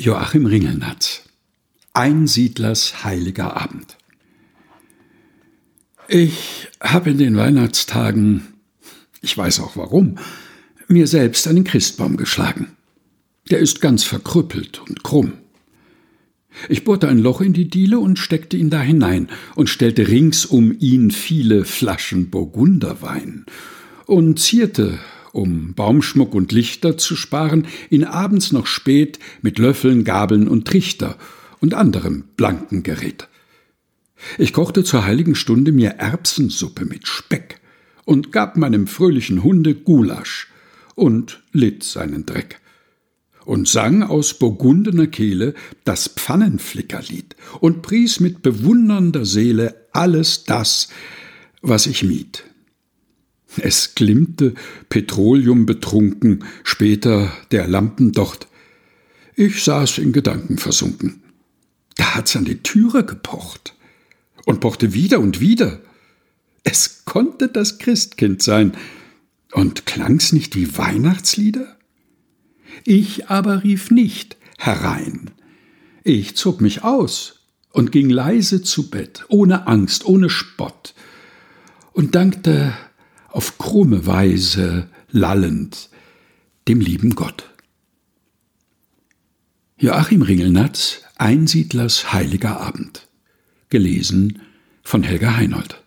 Joachim Ringelnatz Einsiedlers heiliger Abend Ich habe in den Weihnachtstagen, ich weiß auch warum, mir selbst einen Christbaum geschlagen. Der ist ganz verkrüppelt und krumm. Ich bohrte ein Loch in die Diele und steckte ihn da hinein und stellte rings um ihn viele Flaschen Burgunderwein und zierte um Baumschmuck und Lichter zu sparen, ihn abends noch spät mit Löffeln, Gabeln und Trichter und anderem blanken Gerät. Ich kochte zur heiligen Stunde mir Erbsensuppe mit Speck und gab meinem fröhlichen Hunde Gulasch und litt seinen Dreck und sang aus burgundener Kehle das Pfannenflickerlied und pries mit bewundernder Seele alles das, was ich mied. Es glimmte, Petroleum betrunken, später der Lampendocht. Ich saß in Gedanken versunken. Da hat's an die Türe gepocht und pochte wieder und wieder. Es konnte das Christkind sein. Und klang's nicht wie Weihnachtslieder? Ich aber rief nicht herein. Ich zog mich aus und ging leise zu Bett, ohne Angst, ohne Spott, und dankte auf krumme Weise lallend dem lieben Gott. Joachim Ringelnatz Einsiedlers heiliger Abend gelesen von Helga Heinold